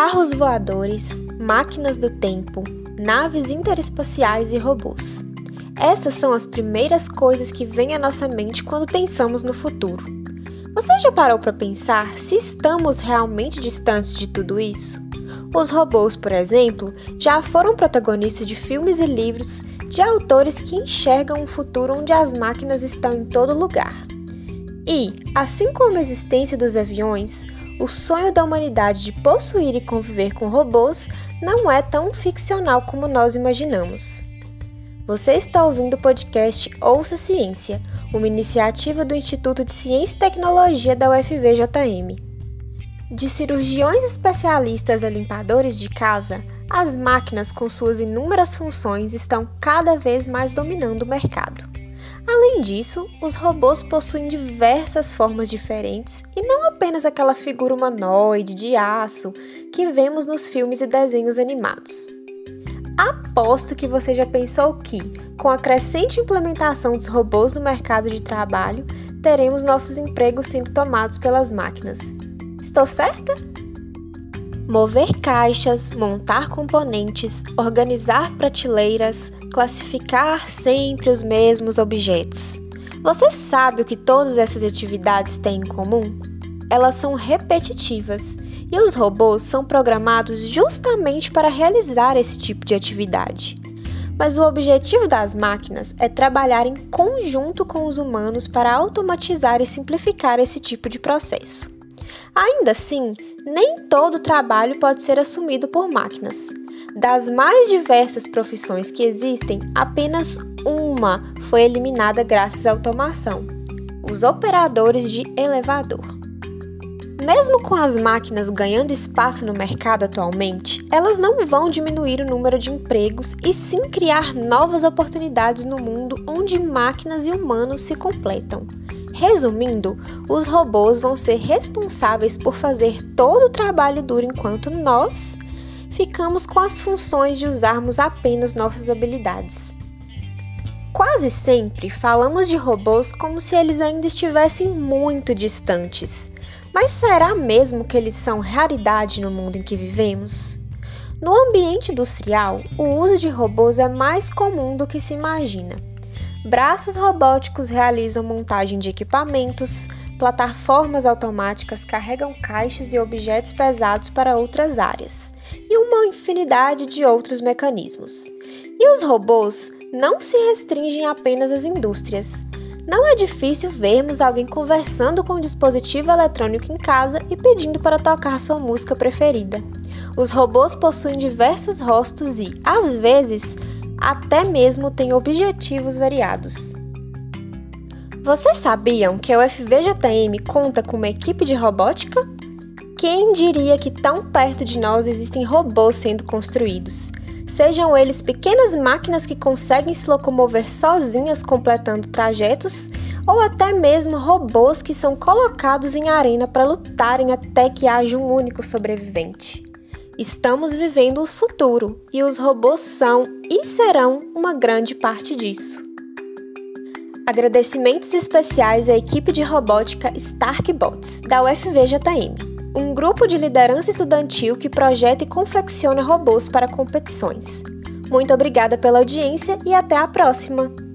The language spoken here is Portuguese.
carros voadores, máquinas do tempo, naves interespaciais e robôs. Essas são as primeiras coisas que vêm à nossa mente quando pensamos no futuro. Você já parou para pensar se estamos realmente distantes de tudo isso? Os robôs, por exemplo, já foram protagonistas de filmes e livros de autores que enxergam um futuro onde as máquinas estão em todo lugar. E, assim como a existência dos aviões, o sonho da humanidade de possuir e conviver com robôs não é tão ficcional como nós imaginamos. Você está ouvindo o podcast Ouça Ciência, uma iniciativa do Instituto de Ciência e Tecnologia da UFVJM. De cirurgiões especialistas a limpadores de casa, as máquinas com suas inúmeras funções estão cada vez mais dominando o mercado. Além disso, os robôs possuem diversas formas diferentes e não apenas aquela figura humanoide de aço que vemos nos filmes e desenhos animados. Aposto que você já pensou que, com a crescente implementação dos robôs no mercado de trabalho, teremos nossos empregos sendo tomados pelas máquinas. Estou certa? Mover caixas, montar componentes, organizar prateleiras, classificar sempre os mesmos objetos. Você sabe o que todas essas atividades têm em comum? Elas são repetitivas e os robôs são programados justamente para realizar esse tipo de atividade. Mas o objetivo das máquinas é trabalhar em conjunto com os humanos para automatizar e simplificar esse tipo de processo. Ainda assim, nem todo trabalho pode ser assumido por máquinas. Das mais diversas profissões que existem, apenas uma foi eliminada graças à automação: os operadores de elevador. Mesmo com as máquinas ganhando espaço no mercado atualmente, elas não vão diminuir o número de empregos e sim criar novas oportunidades no mundo onde máquinas e humanos se completam. Resumindo, os robôs vão ser responsáveis por fazer todo o trabalho duro enquanto nós ficamos com as funções de usarmos apenas nossas habilidades. Quase sempre falamos de robôs como se eles ainda estivessem muito distantes. Mas será mesmo que eles são raridade no mundo em que vivemos? No ambiente industrial, o uso de robôs é mais comum do que se imagina. Braços robóticos realizam montagem de equipamentos, plataformas automáticas carregam caixas e objetos pesados para outras áreas, e uma infinidade de outros mecanismos. E os robôs não se restringem apenas às indústrias. Não é difícil vermos alguém conversando com um dispositivo eletrônico em casa e pedindo para tocar sua música preferida. Os robôs possuem diversos rostos e, às vezes, até mesmo têm objetivos variados. Vocês sabiam que a UFVJM conta com uma equipe de robótica? Quem diria que tão perto de nós existem robôs sendo construídos? sejam eles pequenas máquinas que conseguem se locomover sozinhas completando trajetos, ou até mesmo robôs que são colocados em arena para lutarem até que haja um único sobrevivente. Estamos vivendo o futuro e os robôs são e serão uma grande parte disso. Agradecimentos especiais à equipe de robótica Starkbots, da UFVJM um grupo de liderança estudantil que projeta e confecciona robôs para competições. Muito obrigada pela audiência e até a próxima!